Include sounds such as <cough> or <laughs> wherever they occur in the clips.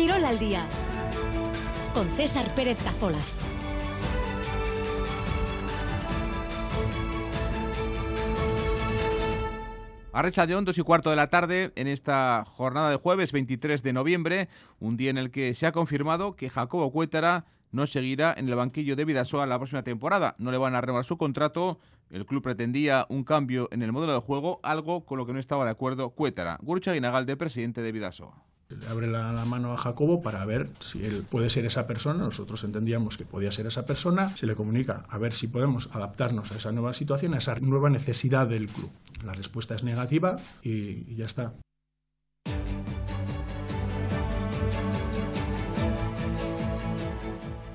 Quirol al día con César Pérez Gazolaz. Arrecha de 2 y cuarto de la tarde en esta jornada de jueves 23 de noviembre, un día en el que se ha confirmado que Jacobo Cuétara no seguirá en el banquillo de Vidasoa la próxima temporada. No le van a renovar su contrato. El club pretendía un cambio en el modelo de juego, algo con lo que no estaba de acuerdo Cuétara. Gurcha Guinagalde, presidente de Vidasoa. Le abre la, mano a Jacobo para ver si él puede ser esa persona. Nosotros entendíamos que podía ser esa persona. Se le comunica a ver si podemos adaptarnos a esa nueva situación, a esa nueva necesidad del club. La respuesta es negativa y ya está.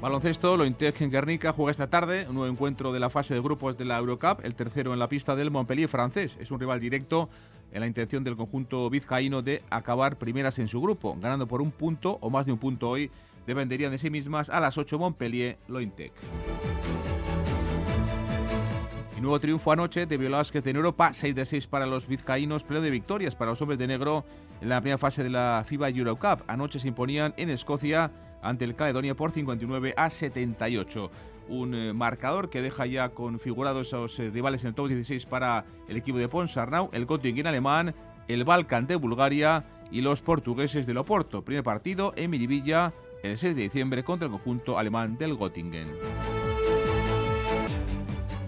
Baloncesto, lo Intec en Guernica juega esta tarde un nuevo encuentro de la fase de grupos de la Eurocup, el tercero en la pista del Montpellier francés. Es un rival directo en la intención del conjunto vizcaíno de acabar primeras en su grupo, ganando por un punto o más de un punto hoy, dependerían de sí mismas a las 8 Montpellier, Lointec. Y nuevo triunfo anoche de Velázquez en Europa, 6 de 6 para los vizcaínos, pero de victorias para los hombres de negro en la primera fase de la FIBA Eurocup. Anoche se imponían en Escocia ante el Caledonia por 59 a 78. Un eh, marcador que deja ya configurados esos eh, rivales en el top 16 para el equipo de Ponsarnau, el Göttingen alemán, el Balkan de Bulgaria y los portugueses del Oporto. Primer partido en Miribilla el 6 de diciembre contra el conjunto alemán del Göttingen.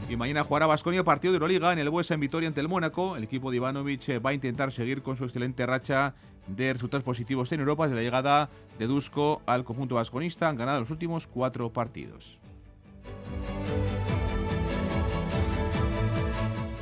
Y mañana jugará Vasconia partido de Euroliga en el Buesa en Vitoria ante el Mónaco. El equipo de Ivanovic eh, va a intentar seguir con su excelente racha de resultados positivos en Europa desde la llegada de Dusko al conjunto vasconista. Han ganado los últimos cuatro partidos.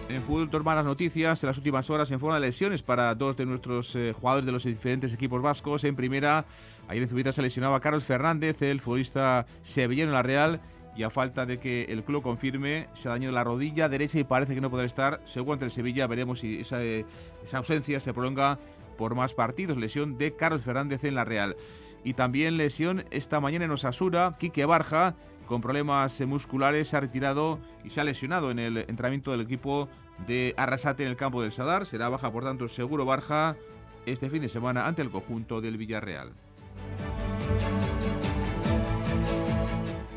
En fútbol, dos malas noticias en las últimas horas en forma de lesiones para dos de nuestros eh, jugadores de los diferentes equipos vascos. En primera, ayer en Zubita se lesionaba Carlos Fernández, el futbolista sevillano en la Real, y a falta de que el club confirme, se dañado la rodilla derecha y parece que no podrá estar. Según ante el Sevilla, veremos si esa, esa ausencia se prolonga por más partidos. Lesión de Carlos Fernández en la Real. Y también lesión esta mañana en Osasura, Quique Barja, con problemas musculares, se ha retirado y se ha lesionado en el entrenamiento del equipo de Arrasate en el campo del Sadar. Será baja, por tanto, seguro Barja este fin de semana ante el conjunto del Villarreal.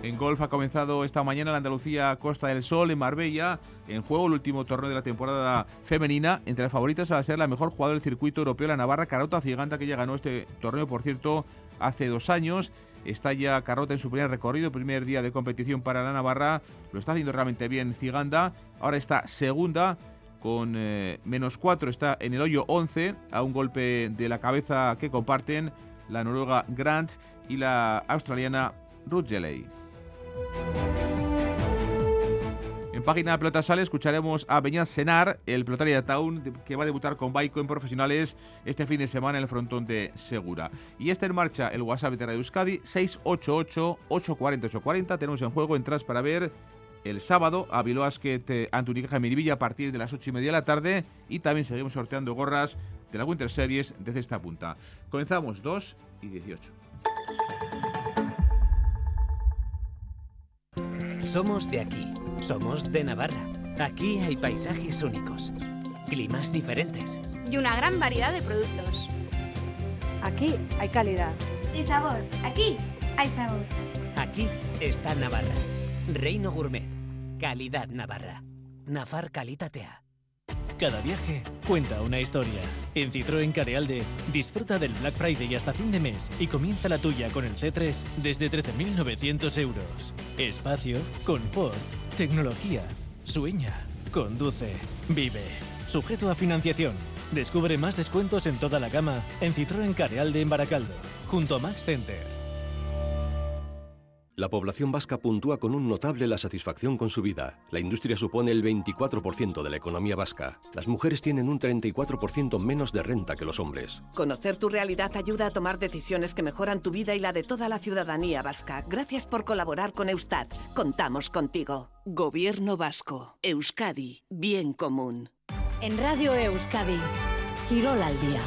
En golf ha comenzado esta mañana la Andalucía Costa del Sol en Marbella. En juego el último torneo de la temporada femenina. Entre las favoritas va a ser la mejor jugadora del circuito europeo, la Navarra Carota Ciganta, que ya ganó este torneo, por cierto, hace dos años. Está ya Carrota en su primer recorrido, primer día de competición para la Navarra. Lo está haciendo realmente bien Ciganda. Ahora está segunda con eh, menos cuatro. Está en el hoyo 11 a un golpe de la cabeza que comparten la noruega Grant y la australiana Ruth. En página de Pelota Sale escucharemos a Beñat Senar, el pelotario de Town, que va a debutar con Baico en profesionales este fin de semana en el frontón de Segura. Y está en marcha el WhatsApp de Radio Euskadi, 688-840-840. Tenemos en juego entradas para ver el sábado a Basket ante Unicaja Miribilla a partir de las 8 y media de la tarde. Y también seguimos sorteando gorras de la Winter Series desde esta punta. Comenzamos 2 y 18. Somos de aquí, somos de Navarra. Aquí hay paisajes únicos, climas diferentes. Y una gran variedad de productos. Aquí hay calidad. Y sabor. Aquí hay sabor. Aquí está Navarra. Reino Gourmet. Calidad Navarra. Nafar Calitatea. Cada viaje cuenta una historia. En Citroën Carealde, disfruta del Black Friday hasta fin de mes y comienza la tuya con el C3 desde 13.900 euros. Espacio, confort, tecnología. Sueña, conduce, vive. Sujeto a financiación. Descubre más descuentos en toda la gama en Citroën Carealde en Baracaldo, junto a Max Center. La población vasca puntúa con un notable la satisfacción con su vida. La industria supone el 24% de la economía vasca. Las mujeres tienen un 34% menos de renta que los hombres. Conocer tu realidad ayuda a tomar decisiones que mejoran tu vida y la de toda la ciudadanía vasca. Gracias por colaborar con Eustat. Contamos contigo. Gobierno vasco. Euskadi. Bien común. En Radio Euskadi. Quirol al día.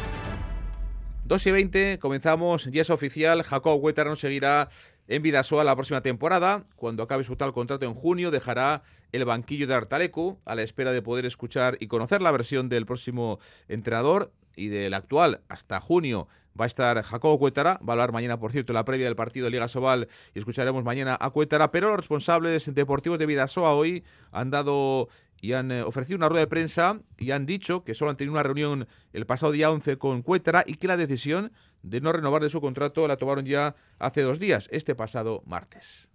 2 y 20, comenzamos, ya es oficial, Jacob Huetar no seguirá en Vidasoa la próxima temporada. Cuando acabe su tal contrato en junio, dejará el banquillo de Artalecu a la espera de poder escuchar y conocer la versión del próximo entrenador. y del actual hasta junio va a estar Jacobo Cuétara, va a hablar mañana, por cierto, la previa del partido de Liga Sobal y escucharemos mañana a Cuétara, pero los responsables deportivos de Vidasoa hoy han dado y han eh, ofrecido una rueda de prensa y han dicho que solo han tenido una reunión el pasado día 11 con Cuétara y que la decisión de no renovarle su contrato la tomaron ya hace dos días, este pasado martes.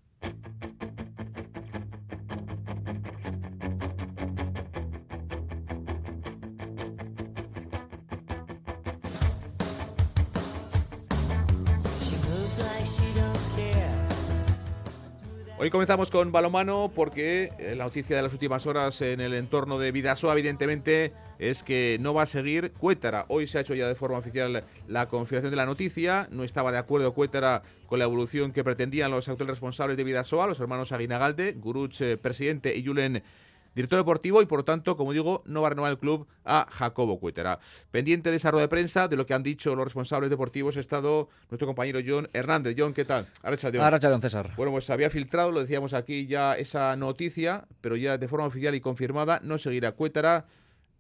Hoy comenzamos con balomano porque eh, la noticia de las últimas horas en el entorno de Vidasoa evidentemente es que no va a seguir Cuétara. Hoy se ha hecho ya de forma oficial la confirmación de la noticia. No estaba de acuerdo Cuétara con la evolución que pretendían los actuales responsables de Vidasoa, los hermanos Aguinagalde, Guruch, eh, presidente, y Julen director deportivo y por lo tanto, como digo, no va a renovar el club a Jacobo Cuétara. Pendiente de esa rueda de prensa, de lo que han dicho los responsables deportivos, ha estado nuestro compañero John Hernández. John, ¿qué tal? John César. Bueno, pues había filtrado, lo decíamos aquí ya, esa noticia, pero ya de forma oficial y confirmada, no seguirá Cuétara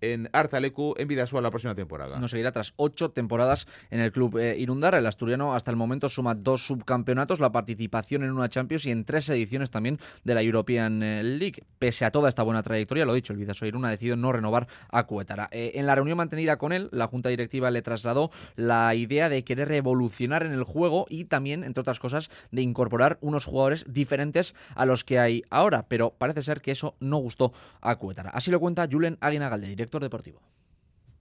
en Artalecu en Vidasoa la próxima temporada. No seguirá tras ocho temporadas en el club eh, Irundar. El asturiano hasta el momento suma dos subcampeonatos, la participación en una Champions y en tres ediciones también de la European eh, League. Pese a toda esta buena trayectoria, lo dicho, el Vidasoa Iruna ha decidido no renovar a Cuétara. Eh, en la reunión mantenida con él, la Junta Directiva le trasladó la idea de querer revolucionar en el juego y también, entre otras cosas, de incorporar unos jugadores diferentes a los que hay ahora. Pero parece ser que eso no gustó a Cuétara. Así lo cuenta Julen Aguinagalde, director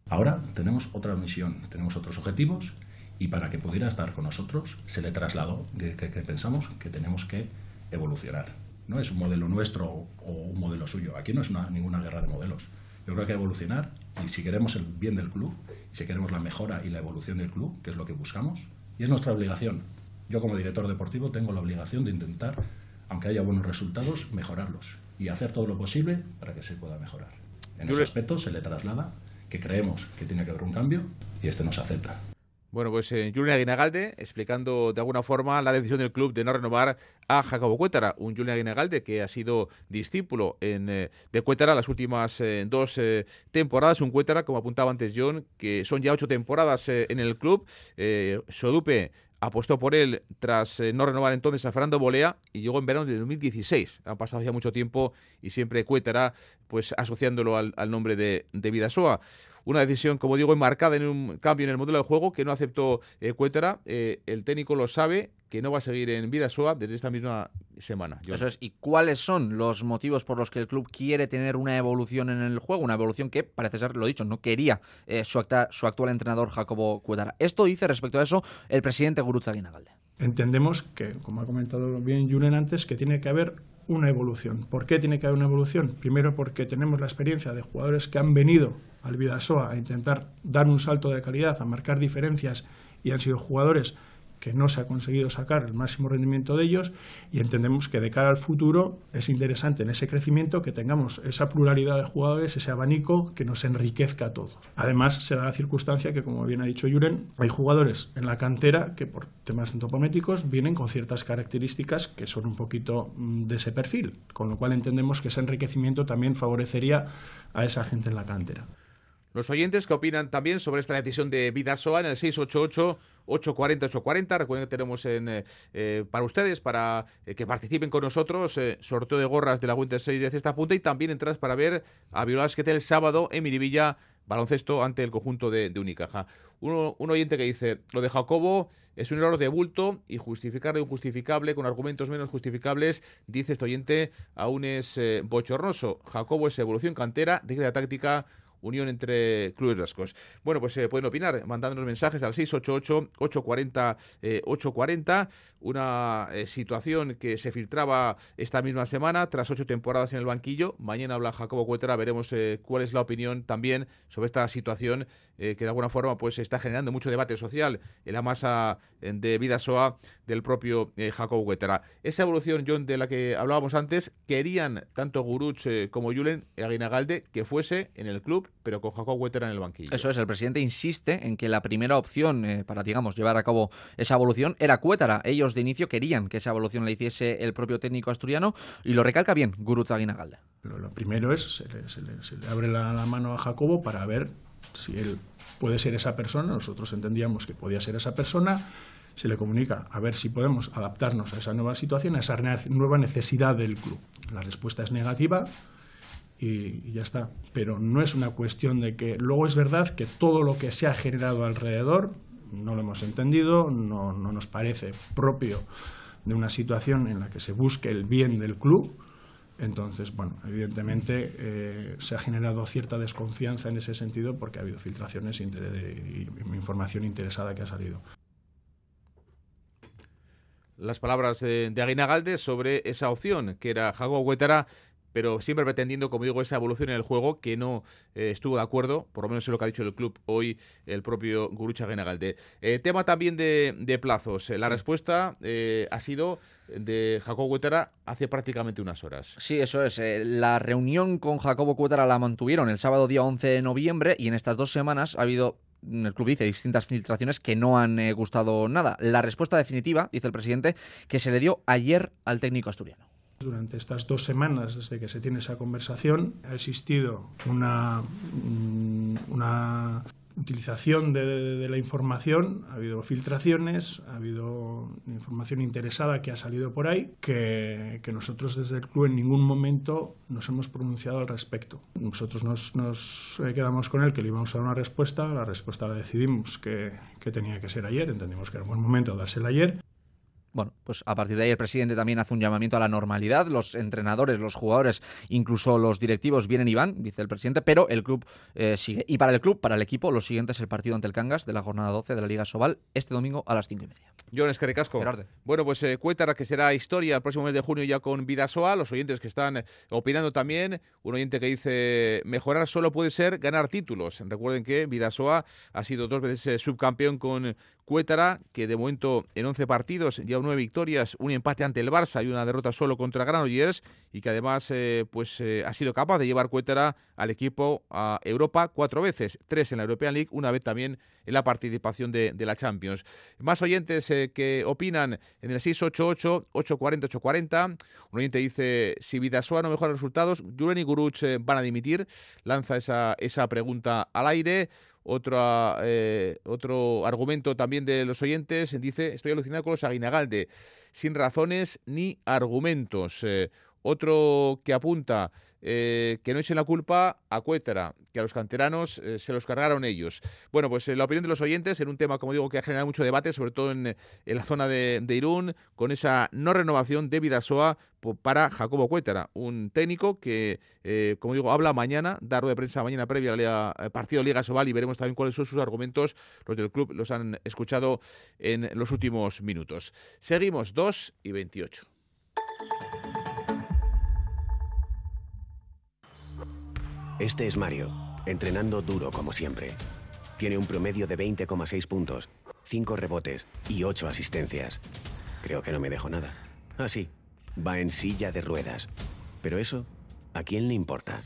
Ahora tenemos otra misión, tenemos otros objetivos y para que pudiera estar con nosotros se le trasladó que, pensamos que tenemos que evolucionar. No es un modelo nuestro o un modelo suyo. Aquí no es ninguna guerra de modelos. Yo creo que evolucionar y si queremos el bien del club, si queremos la mejora y la evolución del club, que es lo que buscamos, y es nuestra obligación. Yo como director deportivo tengo la obligación de intentar, aunque haya buenos resultados, mejorarlos y hacer todo lo posible para que se pueda mejorar. En ese aspecto se le traslada que creemos que tiene que haber un cambio y este no se acepta. Bueno, pues eh, Julián explicando de alguna forma la decisión del club de no renovar a Jacobo Cuétara, un Julián Aguinagalde que ha sido discípulo eh, de Cuétara las últimas eh, dos eh, temporadas, un Cuétara, como apuntaba antes John, que son ya ocho temporadas en el club. Sodupe apostó por él tras eh, no renovar entonces a Fernando Bolea y llegó en verano de 2016. Han pasado ya mucho tiempo y siempre Cuétara pues asociándolo al, nombre de, de Vidasoa. Una decisión, como digo, enmarcada en un cambio en el modelo de juego que no aceptó eh, Cuétara. Eh, el técnico lo sabe, que no va a seguir en Vidasoa desde esta misma semana. Eso es. ¿Y cuáles son los motivos por los que el club quiere tener una evolución en el juego? Una evolución que, parece ser, lo dicho, no quería eh, su, su, actual entrenador Jacobo Cuétara. Esto dice respecto a eso el presidente Gurutza Guinagalde. Entendemos que, como ha comentado bien Julen antes, que tiene que haber una evolución. ¿Por qué tiene que haber una evolución? Primero porque tenemos la experiencia de jugadores que han venido al Vidasoa a intentar dar un salto de calidad, a marcar diferencias y han sido jugadores que no se ha conseguido sacar el máximo rendimiento de ellos y entendemos que de cara al futuro es interesante en ese crecimiento que tengamos esa pluralidad de jugadores, ese abanico que nos enriquezca a todos. Además, se da la circunstancia que, como bien ha dicho Juren, hay jugadores en la cantera que por temas antropométricos vienen con ciertas características que son un poquito mm, de ese perfil, con lo cual entendemos que ese enriquecimiento también favorecería a esa gente en la cantera. Los oyentes que opinan también sobre esta decisión de Vidasoa en el 688 840 840. Recuerden que tenemos en, eh, eh, para ustedes, para eh, que participen con nosotros, sorteo de gorras de la Winter Series de Cesta Punta y también entradas para ver a Violas que el sábado en Miribilla baloncesto ante el conjunto de, Unicaja. un oyente que dice, lo de Jacobo es un error de bulto y justificar lo injustificable con argumentos menos justificables, dice este oyente, aún es bochornoso. Jacobo es evolución cantera, dice la táctica unión entre clubes vascos. Bueno, pues eh, pueden opinar mandándonos mensajes al 688-840-840. Eh, una eh, situación que se filtraba esta misma semana tras ocho temporadas en el banquillo. Mañana habla Jacobo Cuétara, veremos cuál es la opinión también sobre esta situación que de alguna forma pues está generando mucho debate social en la masa de vida SOA del propio Jacobo Cuétara. Esa evolución, John, de la que hablábamos antes, querían tanto Guruch como Julen Aguinagalde que fuese en el club pero con Jacob Huetera en el banquillo. Eso es, el presidente insiste en que la primera opción eh, para, digamos, llevar a cabo esa evolución era Cuétara. Ellos de inicio querían que esa evolución la hiciese el propio técnico asturiano y lo recalca bien Gurutza Lo, lo primero es, se le, abre la, mano a Jacobo para ver si él puede ser esa persona, nosotros entendíamos que podía ser esa persona, se le comunica a ver si podemos adaptarnos a esa nueva situación, a esa nueva necesidad del club. La respuesta es negativa y, ya está. Pero no es una cuestión de que luego es verdad que todo lo que se ha generado alrededor no lo hemos entendido, no, no nos parece propio de una situación en la que se busque el bien del club. Entonces, bueno, evidentemente eh, se ha generado cierta desconfianza en ese sentido porque ha habido filtraciones y, información interesada que ha salido las palabras de, de Aguinagalde sobre esa opción, que era Jago Huetara pero siempre pretendiendo, como digo, esa evolución en el juego que no eh, estuvo de acuerdo, por lo menos es lo que ha dicho el club hoy el propio Gurucha Genagalde. Eh, tema también de, plazos. La respuesta eh, ha sido de Jacobo Cuetara hace prácticamente unas horas. Sí, eso es. la reunión con Jacobo Cuetara la mantuvieron el sábado día 11 de noviembre y en estas dos semanas ha habido el club dice distintas filtraciones que no han gustado nada. La respuesta definitiva, dice el presidente, que se le dio ayer al técnico asturiano. Durante estas dos semanas, desde que se tiene esa conversación, ha existido una, mm, una utilización de, la información, ha habido filtraciones, ha habido información interesada que ha salido por ahí, que, nosotros desde el club en ningún momento nos hemos pronunciado al respecto. Nosotros nos, nos eh, quedamos con él que le íbamos a dar una respuesta, la respuesta la decidimos que, que tenía que ser ayer, entendimos que era un buen momento dársela ayer. Bueno, pues a partir de ahí el presidente también hace un llamamiento a la normalidad. Los entrenadores, los jugadores, incluso los directivos vienen y van, dice el presidente, pero el club eh, sigue. Y para el club, para el equipo, lo siguiente es el partido ante el Cangas de la jornada 12 de la Liga Sobal este domingo a las 5 y media. John Escaricasco. Bueno, pues eh, que será historia el próximo mes de junio ya con Vidasoa. Los oyentes que están eh, opinando también. Un oyente que dice: mejorar solo puede ser ganar títulos. Recuerden que Vidasoa ha sido dos veces eh, subcampeón con Cuétara, que de momento en 11 partidos ya nueve victorias, un empate ante el Barça y una derrota solo contra Granollers, y que además eh, pues eh, ha sido capaz de llevar Cuétara al equipo a Europa cuatro veces, tres en la European League, una vez también en la participación de, la Champions. Más oyentes eh, que opinan en el 688-840-840. Un oyente dice, si Vidasoa no mejora resultados, Julen y Guruch van a dimitir. Lanza esa, esa pregunta al aire. Otro, eh, otro argumento también de los oyentes dice, estoy alucinado con los Aguinagalde, sin razones ni argumentos. Eh, otro que apunta eh, que no echen la culpa a Cuétara, que a los canteranos eh, se los cargaron ellos. Bueno, pues la opinión de los oyentes en un tema, como digo, que ha generado mucho debate, sobre todo en, la zona de, Irún, con esa no renovación de Vidasoa para Jacobo Cuétara, un técnico que, eh, como digo, habla mañana, da rueda de prensa mañana previa al partido Liga Sobal y veremos también cuáles son sus argumentos. Los del club los han escuchado en los últimos minutos. Seguimos, 2 y 28. Este es Mario, entrenando duro como siempre. Tiene un promedio de 20,6 puntos, 5 rebotes y 8 asistencias. Creo que no me dejo nada. Ah, sí, va en silla de ruedas. Pero eso, ¿a quién le importa?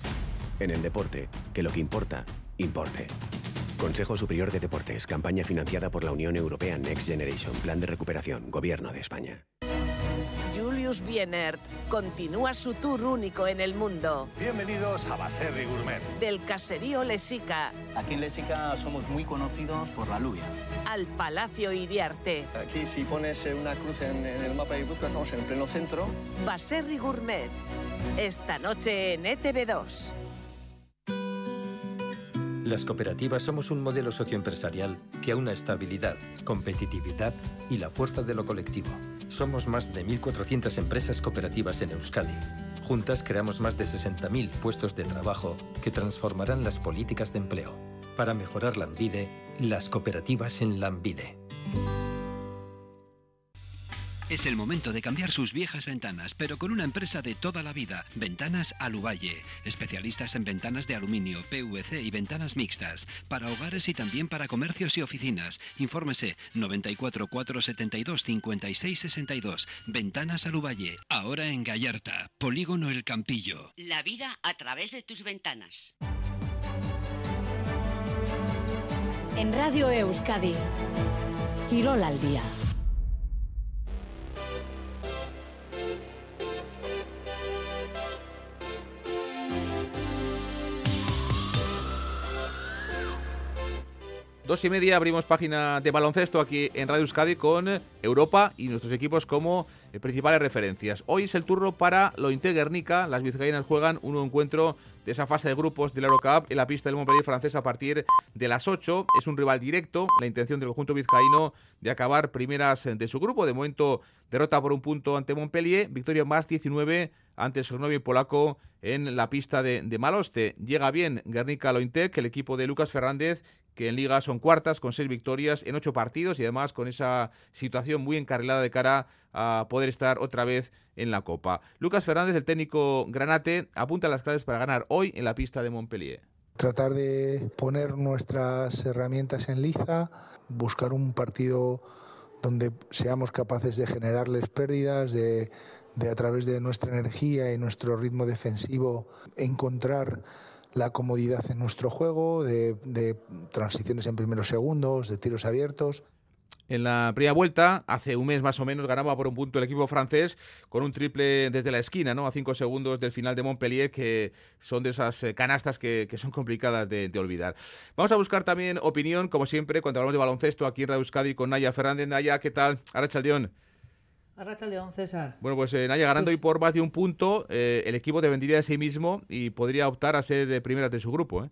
En el deporte, que lo que importa, importe. Consejo Superior de Deportes, campaña financiada por la Unión Europea Next Generation, Plan de Recuperación, Gobierno de España. Julius Bienert continúa su tour único en el mundo. Bienvenidos a Baserri Gourmet. Del caserío Lesica. Aquí en Lesica somos muy conocidos por la lluvia. Al Palacio Iriarte. Aquí si pones una cruz en, el mapa de Busca estamos en el pleno centro. Baserri Gourmet. Esta noche en ETV2. Las cooperativas somos un modelo socioempresarial que aúna estabilidad, competitividad y la fuerza de lo colectivo. Somos más de 1.400 empresas cooperativas en Euskadi. Juntas creamos más de 60.000 puestos de trabajo que transformarán las políticas de empleo. Para mejorar la Ambide, las cooperativas en la Ambide. Es el momento de cambiar sus viejas ventanas, pero con una empresa de toda la vida, Ventanas Aluvalle, especialistas en ventanas de aluminio, PVC y ventanas mixtas, para hogares y también para comercios y oficinas. Infórmese 94 472 56 62. Ventanas Aluvalle, ahora en Gallarta, Polígono El Campillo. La vida a través de tus ventanas. En Radio Euskadi, Quirol al día. Dos y media abrimos página de baloncesto aquí en Radio Euskadi con Europa y nuestros equipos como eh, principales referencias. Hoy es el turno para lo Guernica. Las vizcaínas juegan un encuentro de esa fase de grupos del Eurocup en la pista del Montpellier francés a partir de las 8. Es un rival directo. La intención del conjunto vizcaíno de acabar primeras de su grupo. De momento, derrota por un punto ante Montpellier. Victoria más 19 ante el novio polaco en la pista de, Maloste. Llega bien Guernica Lointec, el equipo de Lucas Fernández, que en liga son cuartas con seis victorias en ocho partidos y además con esa situación muy encarrilada de cara a poder estar otra vez en la Copa. Lucas Fernández, el técnico granate, apunta las claves para ganar hoy en la pista de Montpellier. Tratar de poner nuestras herramientas en liza, buscar un partido donde seamos capaces de generarles pérdidas, de, de a través de nuestra energía y nuestro ritmo defensivo encontrar la comodidad en nuestro juego, de, transiciones en primeros segundos, de tiros abiertos. En la primera vuelta, hace un mes más o menos, ganaba por un punto el equipo francés con un triple desde la esquina, ¿no? A cinco segundos del final de Montpellier, que son de esas eh, canastas que, son complicadas de, olvidar. Vamos a buscar también opinión, como siempre, cuando hablamos de baloncesto aquí en Radio Euskadi con Naya Fernández. Naya, ¿qué tal? Arrachaldeón. Arracha León, César. Bueno, pues eh, Naya ganando pues hoy por más de un punto, eh, el equipo dependería de sí mismo y podría optar a ser de primeras de su grupo. ¿eh?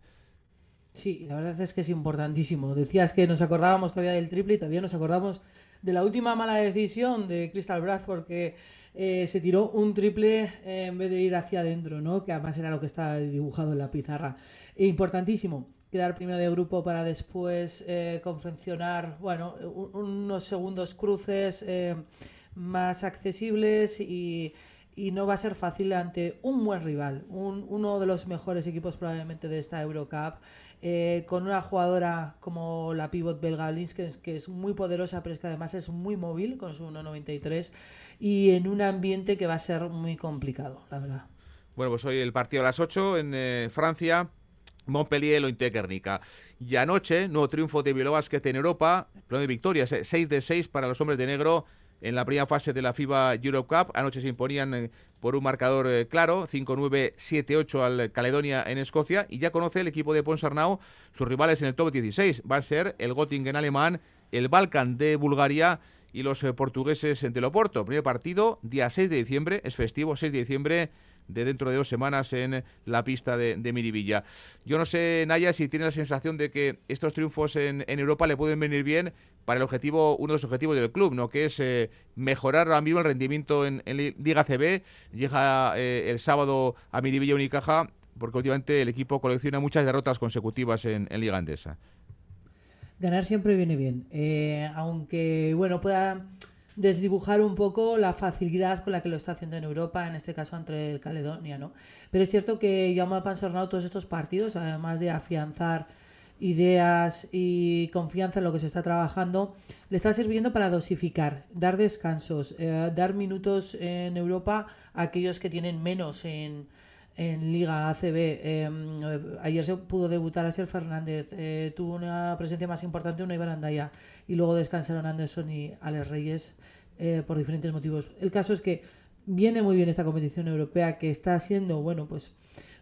Sí, la verdad es que es importantísimo. Decías que nos acordábamos todavía del triple y todavía nos acordamos de la última mala decisión de Crystal Bradford que eh, se tiró un triple en vez de ir hacia adentro, ¿no? Que además era lo que estaba dibujado en la pizarra. E importantísimo quedar primero de grupo para después confeccionar, bueno, unos segundos cruces más accesibles y, no va a ser fácil ante un buen rival, uno de los mejores equipos probablemente de esta Eurocup, eh, con una jugadora como la pivot belga que que es muy poderosa, pero es que además es muy móvil con su 1.93 y en un ambiente que va a ser muy complicado, la verdad. Bueno, pues hoy el partido a las 8 en eh, Francia. Montpellier, lo Guernica. Y anoche, nuevo triunfo de Bielobasket en Europa, pleno de victorias, 6 eh, de 6 para los hombres de negro en la primera fase de la FIBA Europe Cup. Anoche se imponían eh, por un marcador eh, claro, 5-9, 7-8 al Caledonia en Escocia. Y ya conoce el equipo de Ponsarnau sus rivales en el top 16. Va a ser el Göttingen alemán, el Balkan de Bulgaria y los eh, portugueses de Loporto. Primer partido, día 6 de diciembre, es festivo, 6 de diciembre de dentro de dos semanas en la pista de, Miribilla. Yo no sé, Naya, si tiene la sensación de que estos triunfos en, Europa le pueden venir bien para el objetivo, uno de los objetivos del club, ¿no? que es eh, mejorar ahora mismo el rendimiento en, Liga CB. Llega eh, el sábado a Miribilla Unicaja, porque últimamente el equipo colecciona muchas derrotas consecutivas en, Liga Andesa. Ganar siempre viene bien, eh, aunque bueno pueda desdibujar un poco la facilidad con la que lo está haciendo en Europa, en este caso entre el Caledonia, ¿no? Pero es cierto que Jaume Pansernaut todos estos partidos, además de afianzar ideas y confianza en lo que se está trabajando, le está sirviendo para dosificar, dar descansos, eh, dar minutos en Europa a aquellos que tienen menos en, en Liga ACB. Em, ayer se pudo debutar a Ser Fernández, eh, tuvo una presencia más importante una Iván Andaya y luego descansaron Anderson y Alex Reyes eh, por diferentes motivos. El caso es que viene muy bien esta competición europea que está siendo, bueno, pues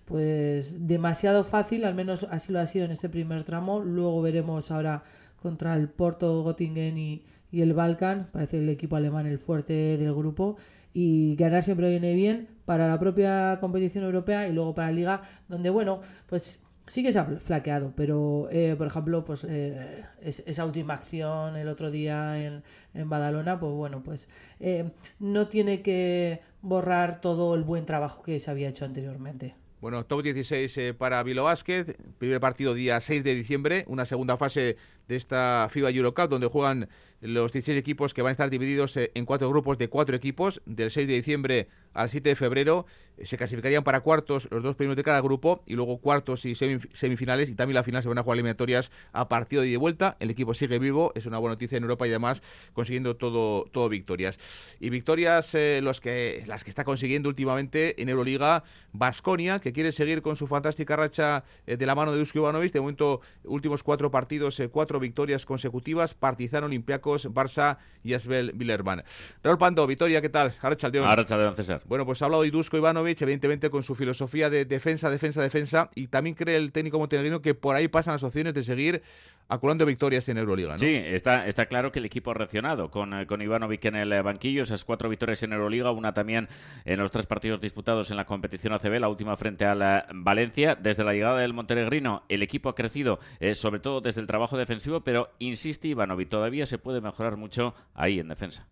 pues demasiado fácil, al menos así lo ha sido en este primer tramo. Luego veremos ahora contra el Porto, Göttingen y, y el Balkan, parece el equipo alemán el fuerte del grupo y ganar siempre viene bien para la propia competición europea y luego para la liga, donde bueno, pues sí que se ha flaqueado, pero eh, por ejemplo, pues eh, esa última acción el otro día en, en Badalona, pues bueno, pues eh, no tiene que borrar todo el buen trabajo que se había hecho anteriormente. Bueno, top 16 para Vilo Basket, primer partido día 6 de diciembre, una segunda fase de esta FIBA Eurocup, donde juegan los 16 equipos que van a estar divididos eh, en cuatro grupos de cuatro equipos, del 6 de diciembre al 7 de febrero. Eh, se clasificarían para cuartos los dos primeros de cada grupo y luego cuartos y semifinales y también la final se van a jugar eliminatorias a partido de vuelta. El equipo sigue vivo, es una buena noticia en Europa y además consiguiendo todo, todo victorias. Y victorias eh, los que, las que está consiguiendo últimamente en Euroliga Basconia, que quiere seguir con su fantástica racha de la mano de Usko Ivanovic. De momento, últimos cuatro partidos, cuatro victorias consecutivas. Partizan Olympiacos, Barça y Asbel Villerban. Raúl Pando, Victoria, ¿qué tal? Ahora Chaldeón, César. Bueno, pues ha hablado Idusco Ivanovic Ivanovic, evidentemente con su filosofía de defensa, defensa, defensa, y también cree el técnico montenegrino que por ahí pasan las opciones de seguir acumulando victorias en Euroliga. ¿no? Sí, está, está claro que el equipo ha reaccionado con, eh, con Ivanovic en el eh, banquillo, esas cuatro victorias en Euroliga, una también en los tres partidos disputados en la competición ACB, la última frente a la Valencia. Desde la llegada del montenegrino, el equipo ha crecido, eh, sobre todo desde el trabajo defensivo, pero insiste Ivanovic, todavía se puede mejorar mucho ahí en defensa.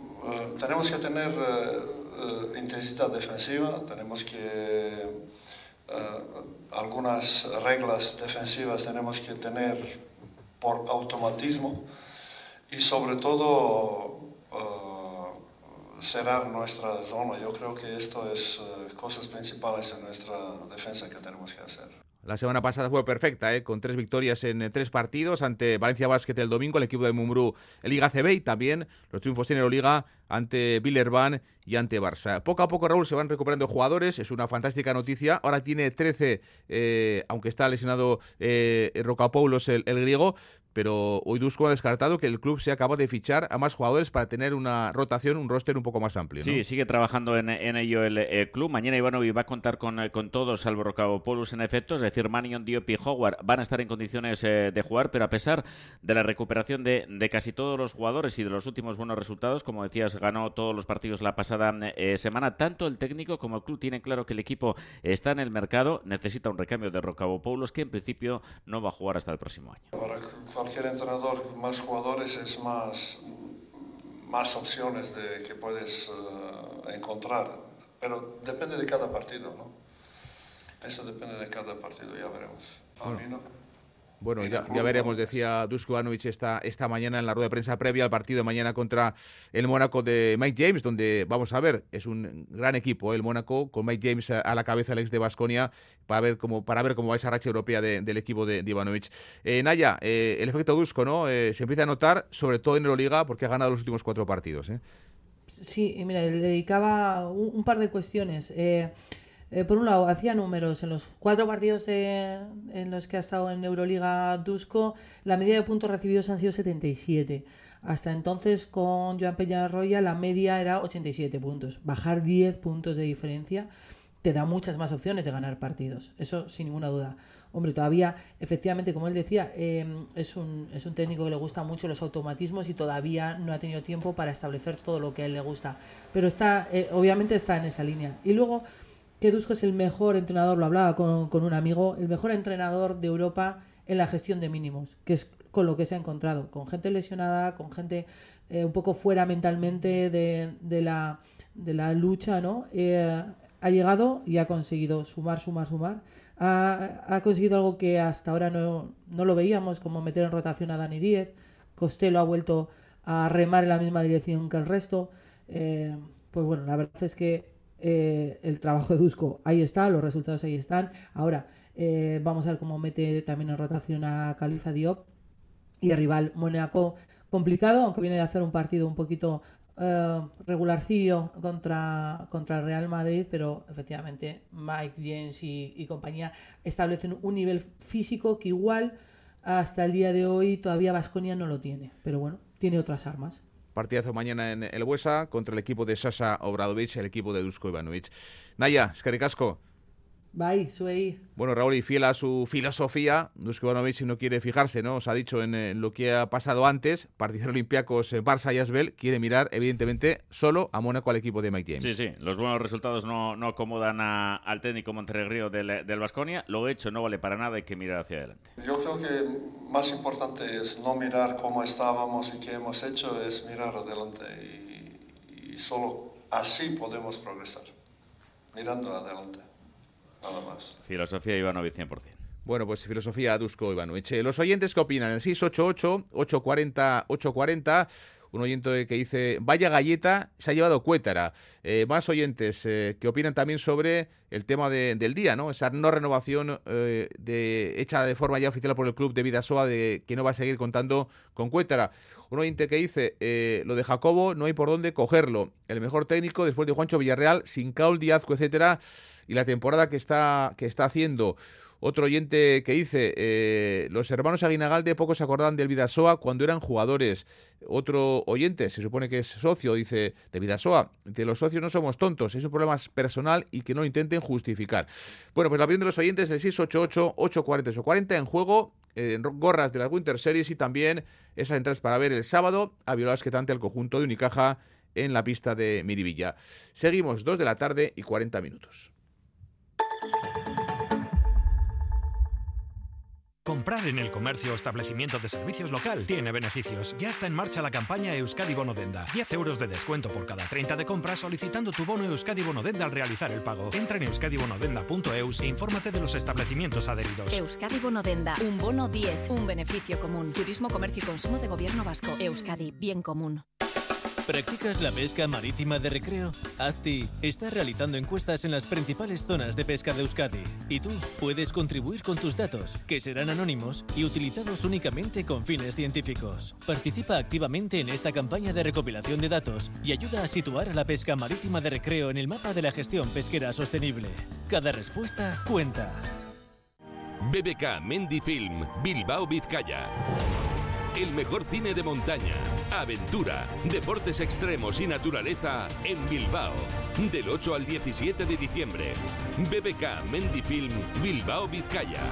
tenemos que tener intensidad defensiva, tenemos que algunas reglas defensivas tenemos que tener por automatismo y sobre todo uh, cerrar nuestra zona. Yo creo que esto es uh, cosas principales en nuestra defensa que tenemos que hacer. La semana pasada fue perfecta, ¿eh? con tres victorias en eh, tres partidos ante Valencia Basket el domingo, el equipo de Mumbrú, el Liga CB y también los triunfos en Euroliga ante Villerban y ante Barça. Poco a poco, Raúl, se van recuperando jugadores, es una fantástica noticia. Ahora tiene 13, eh, aunque está lesionado eh, Rocapoulos, el, el, griego, pero hoy Dusko ha descartado que el club sea capaz de fichar a más jugadores para tener una rotación, un roster un poco más amplio. ¿no? Sí, sigue trabajando en, en ello el, club. Mañana Ivanovic va a contar con, con todos, salvo Rocapoulos en efecto, es decir, Manion, Diop y Howard van a estar en condiciones eh, de jugar, pero a pesar de la recuperación de, de, casi todos los jugadores y de los últimos buenos resultados, como decías, ganó todos los partidos la pasada eh, semana, tanto el técnico como el club tienen claro que el equipo está en el mercado, necesita un recambio de Rocapoulos que en principio no va a jugar hasta el próximo año. Cualquier entrenador, más jugadores es más, más opciones de que puedes uh, encontrar, pero depende de cada partido, ¿no? Eso depende de cada partido, ya veremos. Bueno, ya, ya, veremos, decía Dusko Ivanovic esta, esta mañana en la rueda de prensa previa al partido de mañana contra el Mónaco de Mike James, donde vamos a ver, es un gran equipo el Mónaco, con Mike James a, a, la cabeza, el ex de Basconia, para ver cómo, para ver cómo va esa racha europea de, del equipo de, de Ivanovic. Eh, Naya, eh, el efecto Dusko, ¿no? Eh, se empieza a notar, sobre todo en Euroliga, porque ha ganado los últimos cuatro partidos. ¿eh? Sí, mira, le dedicaba un, un par de cuestiones. Eh, eh, por un lado, hacía números en los cuatro partidos eh, en los que ha estado en Euroliga Dusko, la media de puntos recibidos han sido 77. Hasta entonces, con Joan Peñarroya, la media era 87 puntos. Bajar 10 puntos de diferencia te da muchas más opciones de ganar partidos. Eso sin ninguna duda. Hombre, todavía, efectivamente, como él decía, eh, es, un, es un técnico que le gusta mucho los automatismos y todavía no ha tenido tiempo para establecer todo lo que a él le gusta. Pero está, eh, obviamente está en esa línea. Y luego que es el mejor entrenador, lo hablaba con, un amigo, el mejor entrenador de Europa en la gestión de mínimos, que es con lo que se ha encontrado, con gente lesionada, con gente eh, un poco fuera mentalmente de, la, lucha, ¿no? Eh, ha llegado y ha conseguido sumar, sumar, sumar. Ha, conseguido algo que hasta ahora no, no, lo veíamos, como meter en rotación a Dani Díez. Costello ha vuelto a remar en la misma dirección que el resto. Eh, pues bueno, la verdad es que eh, el trabajo de Dusko ahí está, los resultados ahí están. Ahora eh, vamos a ver cómo mete también en rotación a Califa Diop y el rival Monaco complicado, aunque viene de hacer un partido un poquito eh, regularcillo contra, contra el Real Madrid, pero efectivamente Mike James y, y compañía establecen un nivel físico que igual hasta el día de hoy todavía Vasconia no lo tiene, pero bueno, tiene otras armas. Partidazo mañana en el Huesa contra el equipo de Sasa Obradovic, el equipo de Dusko Ivanovic. Naya, es Bye, soy. Bueno, Raúl, y fiel a su filosofía, Dusko Ivanovic si no quiere fijarse, ¿no? Os ha dicho en, en lo que ha pasado antes, partidar Olympiacos, eh, Barça y Asbel, quiere mirar, evidentemente, solo a Mónaco al equipo de Mike James. Sí, sí, los buenos resultados no, no acomodan a, al técnico Montenegro del, del Vasconia. Lo hecho no vale para nada, hay que mirar hacia adelante. Yo creo que más importante es no mirar cómo estábamos y qué hemos hecho, es mirar adelante y, y solo así podemos progresar, mirando adelante. Nada más. Filosofía Ivanovic 100%. Bueno, pues filosofía Dusko Ivanovic. Los oyentes, ¿qué opinan? El 688-840-840. Un oyente que dice, vaya galleta, se ha llevado Cuétara. Eh, más oyentes eh, que opinan también sobre el tema de, del día, ¿no? Esa no renovación eh, de, hecha de forma ya oficial por el club de Vidasoa de que no va a seguir contando con Cuétara. Un oyente que dice, eh, lo de Jacobo no hay por dónde cogerlo. El mejor técnico después de Juancho Villarreal, sin Caul, Diazco, etcétera, y la temporada que está, que está haciendo. Otro oyente que dice, eh, los hermanos Aguinagalde poco se acordaban del Vidasoa cuando eran jugadores. Otro oyente, se supone que es socio, dice, de Vidasoa, de los socios no somos tontos, es un problema personal y que no intenten justificar. Bueno, pues la opinión de los oyentes, el 688 840 40 en juego, en gorras de las Winter Series y también esas entradas para ver el sábado a Violas que el conjunto de Unicaja en la pista de Miribilla. Seguimos 2 de la tarde y 40 minutos. Comprar en el comercio o establecimiento de servicios local tiene beneficios. Ya está en marcha la campaña Euskadi Bonodenda. 10 euros de descuento por cada 30 de compra solicitando tu bono Euskadi Bonodenda al realizar el pago. Entra en euskadibonodenda.eus e infórmate de los establecimientos adheridos. Euskadi Bonodenda. Un bono 10. Un beneficio común. Turismo, comercio y consumo de gobierno vasco. Euskadi. Bien común. ¿Practicas la pesca marítima de recreo? ASTI está realizando encuestas en las principales zonas de pesca de Euskadi y tú puedes contribuir con tus datos, que serán anónimos y utilizados únicamente con fines científicos. Participa activamente en esta campaña de recopilación de datos y ayuda a situar a la pesca marítima de recreo en el mapa de la gestión pesquera sostenible. Cada respuesta cuenta. BBK Mendy Film, Bilbao Vizcaya. El mejor cine de montaña, aventura, deportes extremos y naturaleza en Bilbao. Del 8 al 17 de diciembre. BBK Mendifilm Bilbao Vizcaya.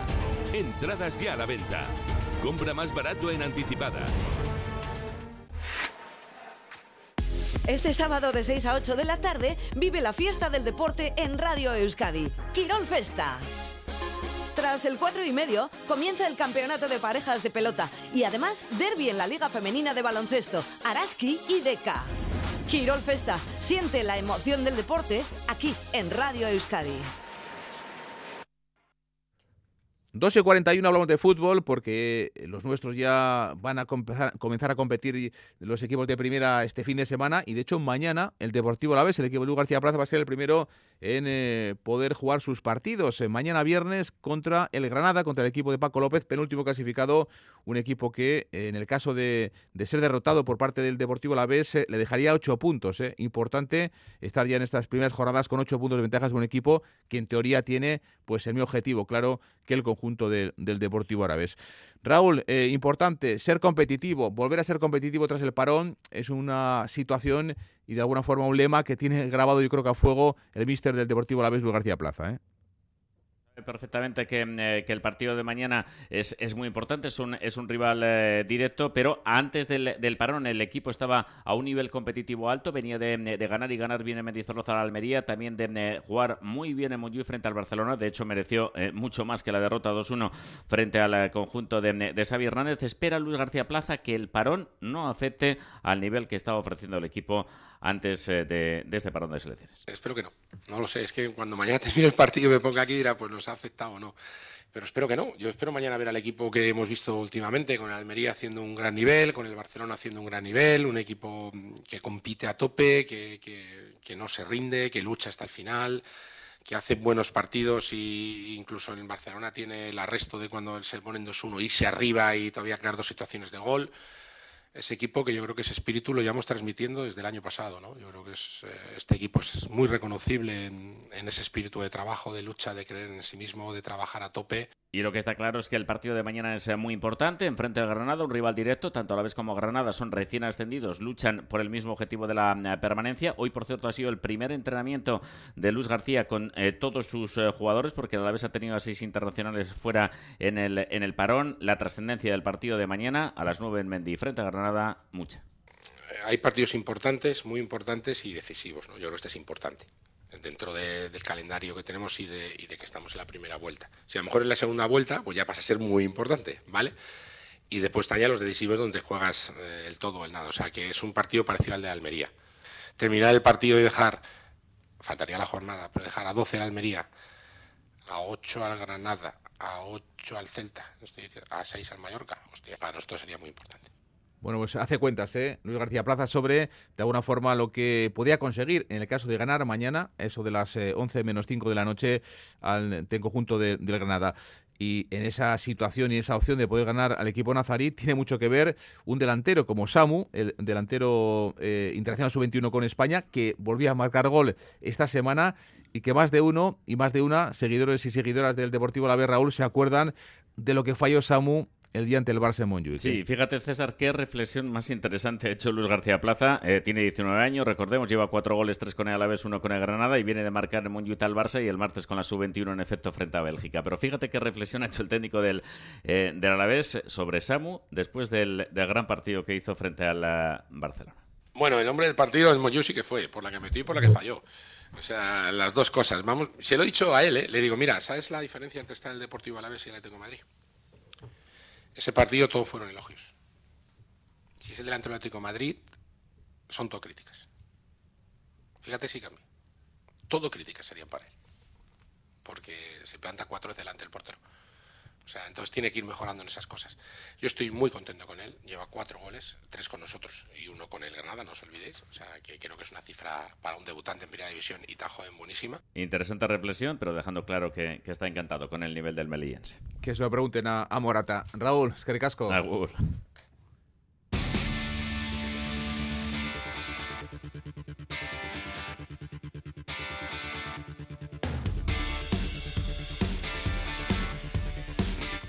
Entradas ya a la venta. Compra más barato en anticipada. Este sábado de 6 a 8 de la tarde vive la fiesta del deporte en Radio Euskadi. Quirol Festa. Tras el 4 y medio, comienza el campeonato de parejas de pelota y además derby en la Liga Femenina de Baloncesto, Araski y Deca. Quirol Festa, siente la emoción del deporte aquí en Radio Euskadi. 2 y 41 hablamos de fútbol porque los nuestros ya van a comenzar a competir los equipos de primera este fin de semana y de hecho mañana el Deportivo La Vez, el equipo de Luis García Plaza va a ser el primero en eh, poder jugar sus partidos. Eh, mañana viernes contra el Granada, contra el equipo de Paco López, penúltimo clasificado, un equipo que eh, en el caso de, ser derrotado por parte del Deportivo La Vez le dejaría 8 puntos. Importante estar ya en estas primeras jornadas con 8 puntos de ventajas de un equipo que en teoría tiene pues el mi objetivo, claro, que el conjunto del Deportivo Árabes. Raúl, eh, importante, ser competitivo, volver a ser competitivo tras el parón es una situación y de alguna forma un lema que tiene grabado yo creo que a fuego el míster del Deportivo Alavés, Luis García Plaza. ¿eh? Perfectamente eh, que, el partido de mañana es, es, muy importante, es un, es un rival eh, directo, pero antes del, del, parón el equipo estaba a un nivel competitivo alto, venía de, de ganar y ganar bien en Mendizorroza a la Almería, también de, eh, jugar muy bien en Montjuic frente al Barcelona, de hecho mereció mucho más que la derrota 2-1 frente al conjunto de, de Xavi Hernández. Espera Luis García Plaza que el parón no afecte al nivel que estaba ofreciendo el equipo antes de, este parón de selecciones. Espero que no, no lo sé, es que cuando mañana <laughs> termine el partido me ponga aquí dirá, pues nos ha afectado o no. Pero espero que no. Yo espero mañana ver al equipo que hemos visto últimamente, con el Almería haciendo un gran nivel, con el Barcelona haciendo un gran nivel, un equipo que compite a tope, que, que, no se rinde, que lucha hasta el final, que hace buenos partidos y incluso en Barcelona tiene el arresto de cuando se ponen 2-1 irse arriba y todavía crear dos situaciones de gol ese equipo que yo creo que ese espíritu lo llevamos transmitiendo desde el año pasado. ¿no? Yo creo que es, eh, este equipo es muy reconocible en, ese espíritu de trabajo, de lucha, de creer en sí mismo, de trabajar a tope. Y lo que está claro es que el partido de mañana es muy importante. Enfrente del Granada, un rival directo, tanto a la vez como Granada son recién ascendidos, luchan por el mismo objetivo de la eh, permanencia. Hoy, por cierto, ha sido el primer entrenamiento de Luis García con eh, todos sus eh, jugadores, porque a la vez ha tenido a seis internacionales fuera en el, en el parón. La trascendencia del partido de mañana a las nueve en Mendy, frente a Granada, mucha. Hay partidos importantes, muy importantes y decisivos. ¿no? Yo creo que este es importante dentro del calendario que tenemos y de, que estamos en la primera vuelta. Si a lo mejor en la segunda vuelta, pues ya pasa a ser muy importante, ¿vale? Y después están ya los decisivos donde juegas eh, el todo o el nada. O sea, que es un partido parecido al de Almería. Terminar el partido y dejar, faltaría la jornada, pero dejar a 12 al Almería, a 8 al Granada, a 8 al Celta, a 6 al Mallorca, hostia, para nosotros sería muy importante. Bueno, pues hace cuentas, ¿eh? Luis García Plaza, sobre de alguna forma lo que podía conseguir en el caso de ganar mañana, eso de las 11 eh, menos 5 de la noche, al conjunto de, del Granada. y en esa situación y esa opción de poder ganar al equipo nazarí tiene mucho que ver un delantero como Samu, el delantero eh, internacional sub-21 con España, que volvía a marcar gol esta semana y que más de uno y más de una, seguidores y seguidoras del Deportivo La Raúl, se acuerdan de lo que falló Samu el día ante el Barça en Sí, fíjate César, qué reflexión más interesante ha hecho Luis García Plaza. Eh, tiene 19 años, recordemos, lleva cuatro goles, tres con el Alavés, uno con el Granada y viene de marcar en Montjuic al Barça y el martes con la sub-21 en efecto frente a Bélgica. Pero fíjate qué reflexión ha hecho el técnico del, eh, del Alavés sobre Samu después del, gran partido que hizo frente al eh, Barcelona. Bueno, el hombre del partido en Montjuic sí que fue, por la que metió y por la que falló. O sea, las dos cosas. Vamos, se lo he dicho a él, le digo, mira, ¿sabes la diferencia entre estar en el Deportivo Alavés y el Atlético de Madrid? Ese partido todos fueron elogios. Si es el delantero del Atlético de Madrid, son todo críticas. Fíjate si cambia. Todo críticas serían para él. Porque se planta cuatro veces delante del portero. O sea, entonces tiene que ir mejorando en esas cosas. Yo estoy muy contento con él. Lleva cuatro goles, tres con nosotros y uno con el Granada, no os olvidéis. O sea, que creo que es una cifra para un debutante en primera división y tan joven buenísima. Interesante reflexión, pero dejando claro que, está encantado con el nivel del melillense. Que se lo pregunten a, Morata. Raúl, es que. Agur.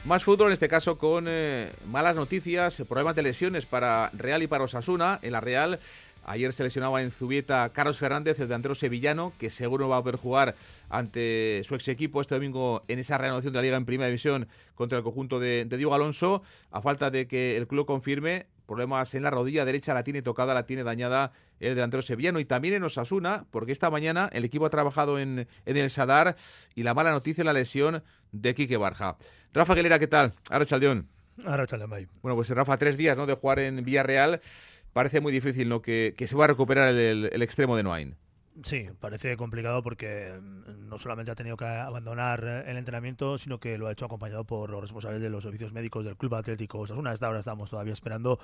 Más fútbol, en este caso con eh, malas noticias, problemas de lesiones para Real y para Osasuna. En la Real, ayer se lesionaba en Zubieta Carlos Fernández, el delantero sevillano, que seguro va a poder jugar ante su ex equipo este domingo en esa reanudación de la Liga en Primera División contra el conjunto de, de Diego Alonso. A falta de que el club confirme, problemas en la rodilla derecha, la tiene tocada, la tiene dañada el delantero sevillano y también en Osasuna, porque esta mañana el equipo ha trabajado en, en el Sadar y la mala noticia es la lesión de Quique Barja. Rafa Aguilera, ¿qué tal? Ahora Chaldeón. Ahora Chaldeón, Bueno, pues Rafa, tres días ¿no? de jugar en Villarreal. Parece muy difícil ¿no? que, se va a recuperar el, el extremo de Noain. Sí, parece complicado porque mm, no solamente ha tenido que abandonar eh, el entrenamiento, sino que lo ha hecho acompañado por los responsables de los servicios médicos del Club Atlético Osasuna. A esta hora estamos todavía esperando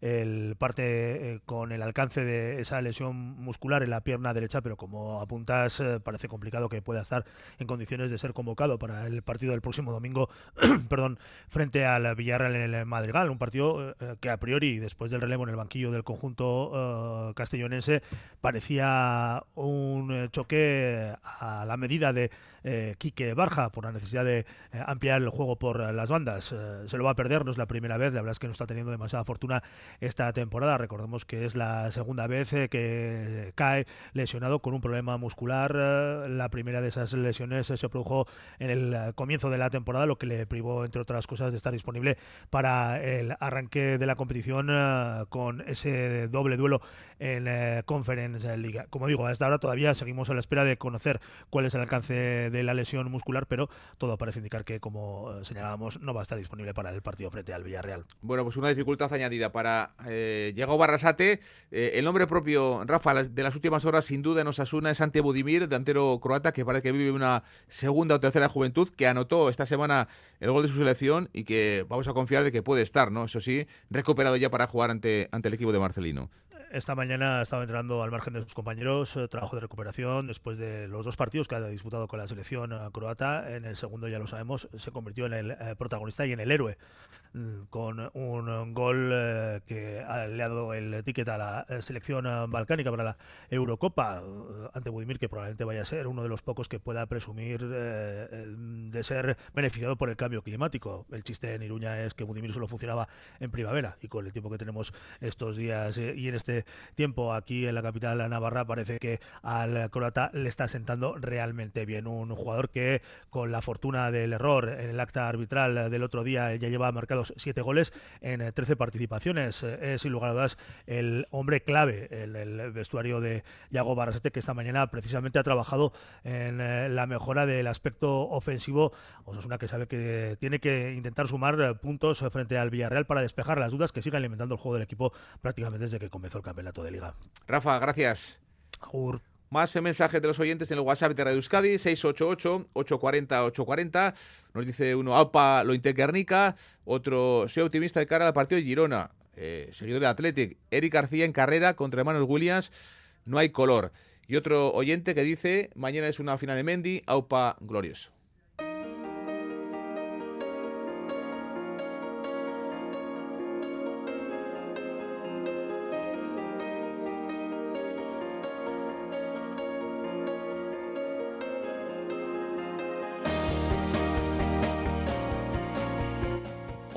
el parte eh, con el alcance de esa lesión muscular en la pierna derecha, pero como apuntas, eh, parece complicado que pueda estar en condiciones de ser convocado para el partido del próximo domingo, <clears throat> perdón, frente al Villarreal en el Madrigal, un partido que a priori, después del relevo en el banquillo del conjunto castellonense, parecía un eh, choque a la medida de eh, Quique Barja por la necesidad de eh, ampliar el juego por las bandas. se lo va a perder, no es la primera vez, la verdad es que no está teniendo demasiada fortuna esta temporada. Recordemos que es la segunda vez que cae lesionado con un problema muscular. la primera de esas lesiones se produjo en el comienzo de la temporada, lo que le privó, entre otras cosas, de estar disponible para el arranque de la competición con ese doble duelo en Conference League. Como digo, hasta ahora todavía seguimos a la espera de conocer cuál es el alcance de la lesión muscular, pero todo parece indicar que, como eh, señalábamos, no va a estar disponible para el partido frente al Villarreal. Bueno, pues una dificultad añadida para eh, Diego Barrasate. Eh, el nombre propio, Rafa, de las últimas horas, sin duda en Osasuna, es Ante Budimir, delantero croata, que parece que vive una segunda o tercera juventud, que anotó esta semana el gol de su selección y que vamos a confiar de que puede estar, ¿no? Eso sí, recuperado ya para jugar ante, ante el equipo de Marcelino. Esta mañana ha estado entrenando al margen de sus compañeros, eh, trabajo de recuperación después de los dos partidos que ha disputado con la selección eh, croata. En el segundo, ya lo sabemos, se convirtió en el eh, protagonista y en el héroe, mm, con un gol que le ha dado el ticket a la selección balcánica para la Eurocopa ante Budimir, que probablemente vaya a ser uno de los pocos que pueda presumir de ser beneficiado por el cambio climático. El chiste en Iruña es que Budimir solo funcionaba en primavera y con el tiempo que tenemos estos días y en este tiempo aquí en la capital de Navarra parece que al croata le está sentando realmente bien. Un jugador que con la fortuna del error en el acta arbitral del otro día ya lleva marcados siete goles en 13 participaciones. Es sin lugar a dudas el hombre clave en el vestuario de Yago Barrasete que esta mañana precisamente ha trabajado en eh, la mejora del aspecto ofensivo. una que sabe que tiene que intentar sumar puntos frente al Villarreal para despejar las dudas que sigan alimentando el juego del equipo prácticamente desde que comenzó el campeonato de liga. Rafa, gracias. Más mensajes de los oyentes en el WhatsApp de Radio Euskadi, 688-840-840. Nos dice uno, AUPA lo Guernica. Otro, soy optimista de cara al partido de Girona. Eh, seguidor de Athletic, Eric García en carrera contra Manuel Williams. No hay color. Y otro oyente que dice, mañana es una final de Mendy, AUPA glorioso.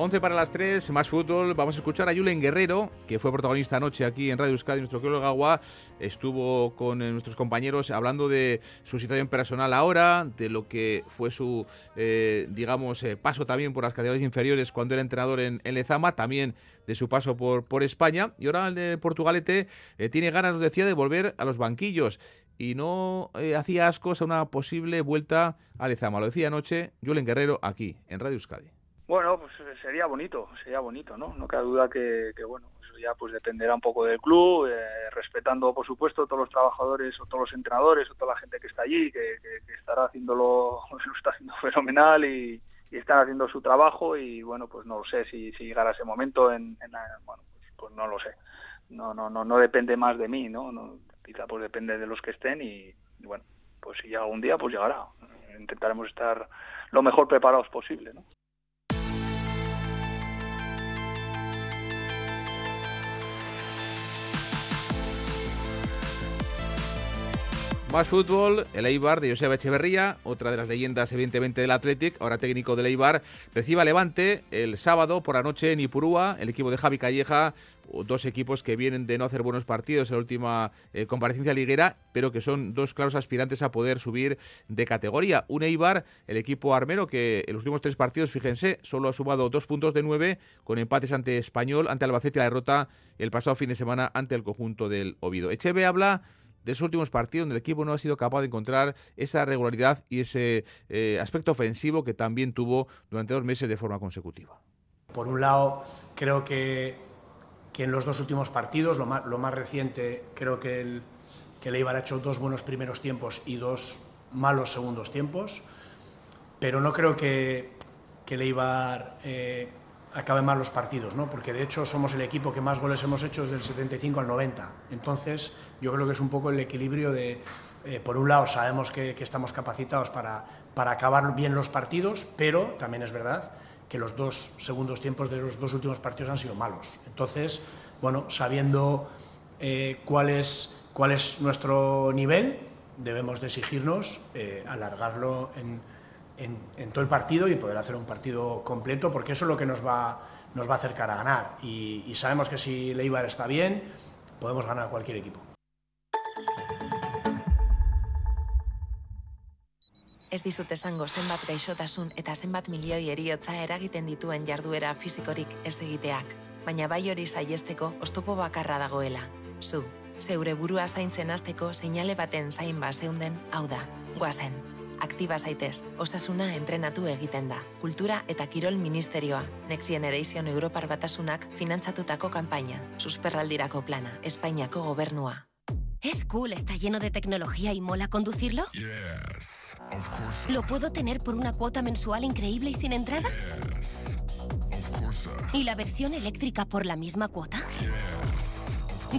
11 para las 3, más fútbol. Vamos a escuchar a Julen Guerrero, que fue protagonista anoche aquí en Radio Euskadi, nuestro de Agua. Estuvo con eh, nuestros compañeros hablando de su situación personal ahora, de lo que fue su, eh, digamos, eh, paso también por las categorías inferiores cuando era entrenador en, en Lezama, también de su paso por, por España. Y ahora el de Portugalete tiene ganas, nos decía, de volver a los banquillos y no hacía ascos a una posible vuelta a Lezama. Lo decía anoche Julen Guerrero aquí en Radio Euskadi. Bueno, pues sería bonito, sería bonito, ¿no? No cabe duda que, bueno, eso ya pues dependerá un poco del club, eh, respetando, por supuesto, todos los trabajadores o todos los entrenadores o toda la gente que está allí, que, estará haciéndolo, <laughs> lo está haciendo fenomenal y, están haciendo su trabajo y, bueno, pues no lo sé si, si llegará ese momento en, bueno, pues, pues, no lo sé. No, no, no, no depende más de mí, ¿no? no quizá pues depende de los que estén y bueno, pues si llega algún día, pues llegará. Intentaremos estar lo mejor preparados posible, ¿no? Más fútbol, el Eibar de Joseba Echeverría, otra de las leyendas evidentemente del Athletic, ahora técnico del Eibar, recibe Levante el sábado por la noche en Ipurúa, el equipo de Javi Calleja, dos equipos que vienen de no hacer buenos partidos en la última eh, comparecencia liguera, pero que son dos claros aspirantes a poder subir de categoría. Un Eibar, el equipo armero, que en los últimos tres partidos, fíjense, solo ha sumado dos puntos de nueve, con empates ante Español, ante Albacete y la derrota el pasado fin de semana ante el conjunto del Oviedo. Echeve habla de esos últimos partidos donde el equipo no ha sido capaz de encontrar esa regularidad y ese eh, aspecto ofensivo que también tuvo durante dos meses de forma consecutiva. Por un lado, creo que, que en los dos últimos partidos, lo más, reciente, creo que el, que el ha hecho dos buenos primeros tiempos y dos malos segundos tiempos, pero no creo que, que el eh, acaben mal los partidos, ¿no? porque de hecho somos el equipo que más goles hemos hecho desde el 75 al 90. Entonces, yo creo que es un poco el equilibrio de, eh, por un lado, sabemos que, estamos capacitados para, para, acabar bien los partidos, pero también es verdad que los dos segundos tiempos de los dos últimos partidos han sido malos. Entonces, bueno, sabiendo eh, cuál, es, cuál es nuestro nivel, debemos de exigirnos eh, alargarlo en en, todo el partido y poder hacer un partido completo, porque eso es lo que nos va, nos va a acercar a ganar. Y, sabemos que si Leibar está bien, podemos ganar cualquier equipo. Ez dizut esango zenbat gaixotasun eta zenbat milioi eriotza eragiten dituen jarduera fisikorik ez egiteak, baina bai hori saiesteko ostopo bakarra dagoela. Zu, zeure burua zaintzen hasteko seinale baten zain ba zeunden, hau da, guazen. Aktiba zaitez, osasuna entrenatu egiten da. Kultura eta Kirol Ministerioa, Next Generation Europar Batasunak finantzatutako kanpaina, susperraldirako plana, Espainiako gobernua. ¿Es cool, está lleno de tecnología y mola conducirlo? Yes, of course. ¿Lo puedo tener por una cuota mensual increíble y sin entrada? Yes, of course. ¿Y la versión eléctrica por la misma cuota? Yes.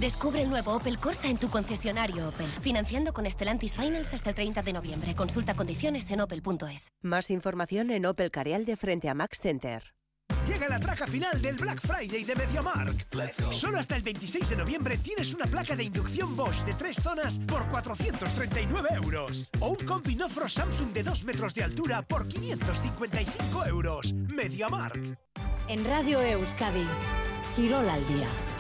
Descubre el nuevo Opel Corsa en tu concesionario Opel. Financiando con Stellantis Finance hasta el 30 de noviembre. Consulta condiciones en opel.es. Más información en Opel Carial de frente a Max Center. Llega la traca final del Black Friday de MediaMark. Solo hasta el 26 de noviembre tienes una placa de inducción Bosch de tres zonas por 439 euros. O un combi Nofro Samsung de 2 metros de altura por 555 euros. MediaMark. En Radio Euskadi, Quirol al día.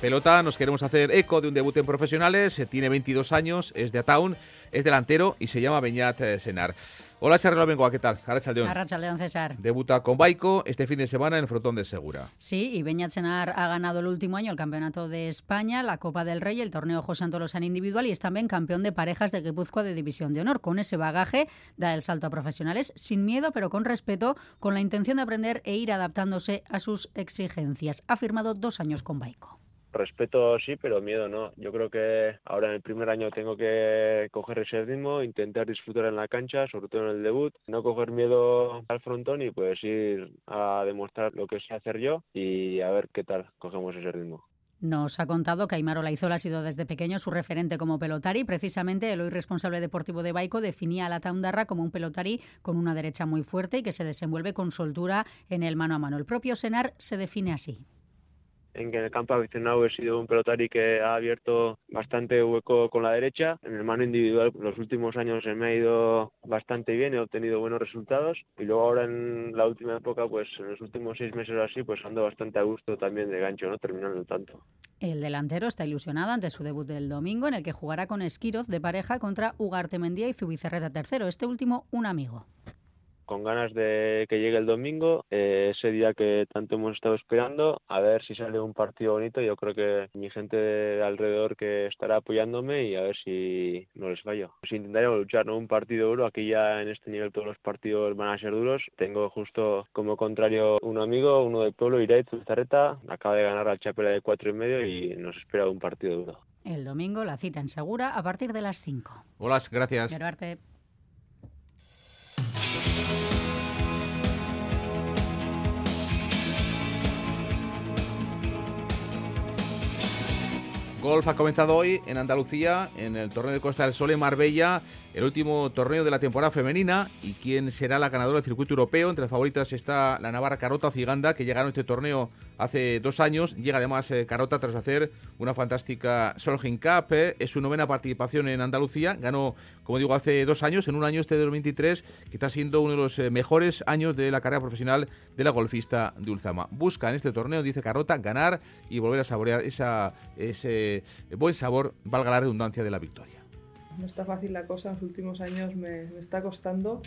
Pelota, nos queremos hacer eco de un debut en profesionales, eh, tiene 22 años, es de Ataun, es delantero y se llama Beñat eh, Senar. Hola Charlo Bengoa, ¿qué tal? Arracha León, César. Debuta con Baico este fin de semana en el Frontón de Segura. Sí, y Beñat Senar ha ganado el último año el Campeonato de España, la Copa del Rey, el Torneo José Antolosán individual y es también campeón de parejas de Guipúzcoa de División de Honor. Con ese bagaje da el salto a profesionales sin miedo, pero con respeto, con la intención de aprender e ir adaptándose a sus exigencias. Ha firmado dos años con Baico. Respeto sí, pero miedo no. Yo creo que ahora en el primer año tengo que coger ese ritmo, intentar disfrutar en la cancha, sobre todo en el debut, no coger miedo al frontón y pues ir a demostrar lo que sé hacer yo y a ver qué tal cogemos ese ritmo. Nos ha contado que Aymar Olaizola ha sido desde pequeño su referente como pelotari. Precisamente el hoy responsable deportivo de Baico definía a la Taundarra como un pelotari con una derecha muy fuerte y que se desenvuelve con soltura en el mano a mano. El propio Senar se define así en que en el campo aficionado he sido un pelotari que ha abierto bastante hueco con la derecha. En el mano individual los últimos años se me ha ido bastante bien, he obtenido buenos resultados y luego ahora en la última época, pues en los últimos seis meses o así, pues ando bastante a gusto también de gancho, ¿no? Terminando tanto. El delantero está ilusionado ante su debut del domingo en el que jugará con Esquiroz de pareja contra Ugarte Mendía y Zubizarreta tercero, este último un amigo con ganas de que llegue el domingo, eh, ese día que tanto hemos estado esperando, a ver si sale un partido bonito. Yo creo que mi gente de alrededor que estará apoyándome y a ver si no les fallo. Pues intentaremos luchar, ¿no? Un partido duro, aquí ya en este nivel todos los partidos van a ser duros. Tengo justo como contrario un amigo, uno del pueblo, Irait Zarreta, acaba de ganar al Chapela de cuatro y medio y nos espera un partido duro. El domingo la cita en Segura a partir de las 5. Hola, gracias. Golf ha comenzado hoy en Andalucía, en el torneo de Costa del Sol en Marbella, el último torneo de la temporada femenina. ¿Y quién será la ganadora del circuito europeo? Entre las favoritas está la Navarra Carota Ciganda, que llegaron a este torneo hace dos años. Llega además eh, Carota tras hacer una fantástica Solheim Cup. Eh. Es su novena participación en Andalucía. Ganó, como digo, hace dos años, en un año este de 2023, que está siendo uno de los eh, mejores años de la carrera profesional de la golfista de Ulzama. Busca en este torneo, dice Carota, ganar y volver a saborear esa, ese buen sabor, valga la redundancia, de la victoria. No está fácil la cosa, en los últimos años me, está costando,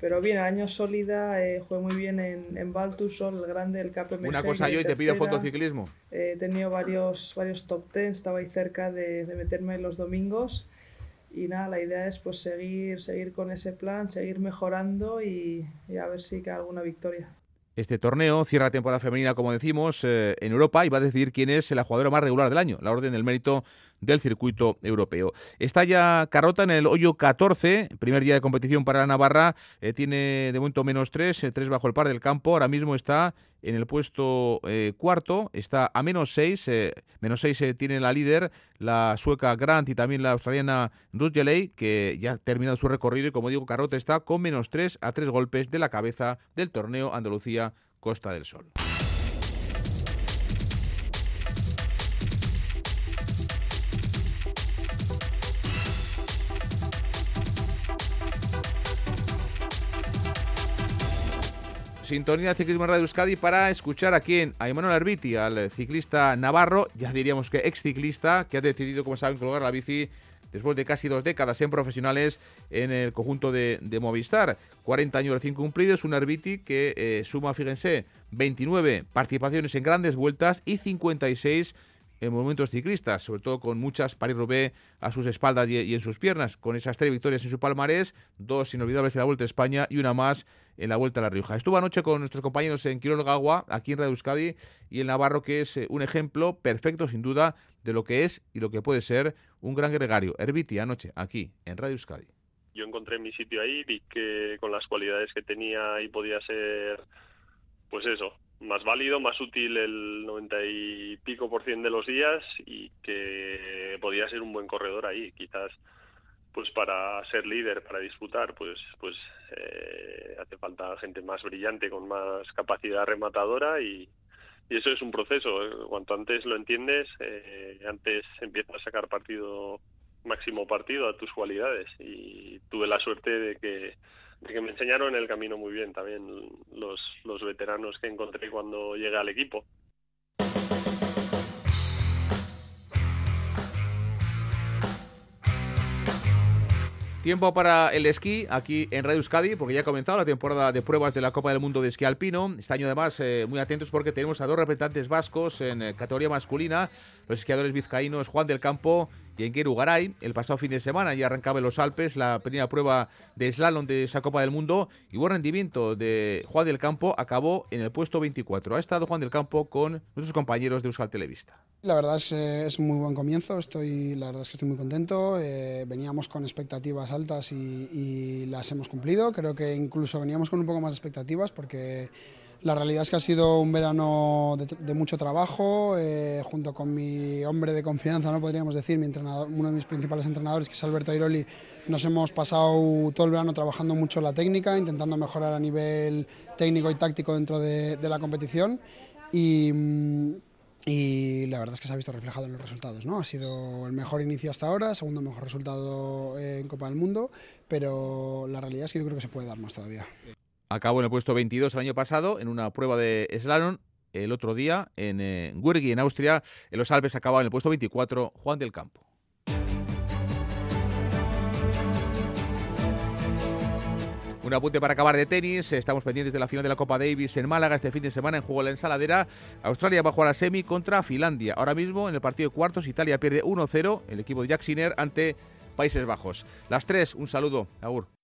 pero bien, año sólida, eh, jugué muy bien en, en Sol, el grande, el KPMG. Una cosa yo y te pido fotociclismo. Eh, he tenido varios, varios top ten, estaba ahí cerca de, meterme los domingos y nada, la idea es pues seguir, seguir con ese plan, seguir mejorando y, y a ver si cae alguna victoria. Este torneo cierra temporada femenina, como decimos, eh, en Europa y va a decidir quién es la jugadora más regular del año, la orden del mérito del circuito europeo. Está ya Carrota en el hoyo 14, primer día de competición para la Navarra, eh, tiene de momento menos 3, 3 eh, bajo el par del campo, ahora mismo está en el puesto eh, cuarto, está a menos 6, menos 6 tiene la líder, la sueca Grant y también la australiana Ruth que ya ha terminado su recorrido y como digo, Carrota está con menos 3 a 3 golpes de la cabeza del torneo Andalucía Costa del Sol. Sintonía de Ciclismo Radio Euskadi para escuchar aquí en a Emanuel Arbiti, al ciclista navarro, ya diríamos que ex ciclista, que ha decidido, como saben, colgar la bici después de casi dos décadas en profesionales en el conjunto de, Movistar. 40 años recién cumplidos, un Arbiti que eh, suma, fíjense, 29 participaciones en grandes vueltas y 56 en momentos ciclistas, sobre todo con muchas Paris-Roubaix a sus espaldas y, en sus piernas, con esas tres victorias en su palmarés, dos inolvidables en la Vuelta a España y una más en la Vuelta a La Rioja. Estuvo anoche con nuestros compañeros en Quirón Gagua, aquí en Radio Euskadi, y en Navarro, que es eh, un ejemplo perfecto, sin duda, de lo que es y lo que puede ser un gran gregario. Herbiti, anoche, aquí, en Radio Euskadi. Yo encontré mi sitio ahí, vi que con las cualidades que tenía y podía ser, pues eso, más válido, más útil el 90 y pico por cien de los días y que podía ser un buen corredor ahí. Quizás pues para ser líder, para disputar, pues pues eh, hace falta gente más brillante, con más capacidad rematadora y, y eso es un proceso. Cuanto antes lo entiendes, eh, antes empiezas a sacar partido, máximo partido a tus cualidades y tuve la suerte de que que me enseñaron el camino muy bien también los, los veteranos que encontré cuando llegué al equipo. Tiempo para el esquí aquí en Radio Euskadi, porque ya ha comenzado la temporada de pruebas de la Copa del Mundo de Esquí Alpino. Este año, además, eh, muy atentos porque tenemos a dos representantes vascos en eh, categoría masculina, los esquiadores vizcaínos Juan del Campo y en Ugaray. El pasado fin de semana ya arrancaba en los Alpes la primera prueba de slalom de esa Copa del Mundo y buen rendimiento de Juan del Campo acabó en el puesto 24. Ha estado Juan del Campo con nuestros compañeros de Euskal Televista. La verdad es, eh, es un muy buen comienzo, estoy, la verdad es que estoy muy contento. Eh, veníamos con expectativas altas y, y las hemos cumplido. Creo que incluso veníamos con un poco más de expectativas porque la realidad es que ha sido un verano de, mucho trabajo, eh, junto con mi hombre de confianza, no podríamos decir, mi entrenador, uno de mis principales entrenadores, que es Alberto Airoli, nos hemos pasado todo el verano trabajando mucho la técnica, intentando mejorar a nivel técnico y táctico dentro de, la competición. Y, mm, y la verdad es que se ha visto reflejado en los resultados. ¿no? Ha sido el mejor inicio hasta ahora, segundo mejor resultado en Copa del Mundo, pero la realidad es que yo creo que se puede dar más todavía. Acabó en el puesto 22 el año pasado en una prueba de slalom. El otro día en eh, en Austria, en los Alpes acababa en el puesto 24 Juan del Campo. Un apunte para acabar de tenis. Estamos pendientes de la final de la Copa Davis en Málaga este fin de semana en juego la ensaladera. Australia va a jugar semi contra Finlandia. Ahora mismo en el partido de cuartos Italia pierde 1-0 el equipo de Jack Sinner ante Países Bajos. Las tres, un saludo. Agur.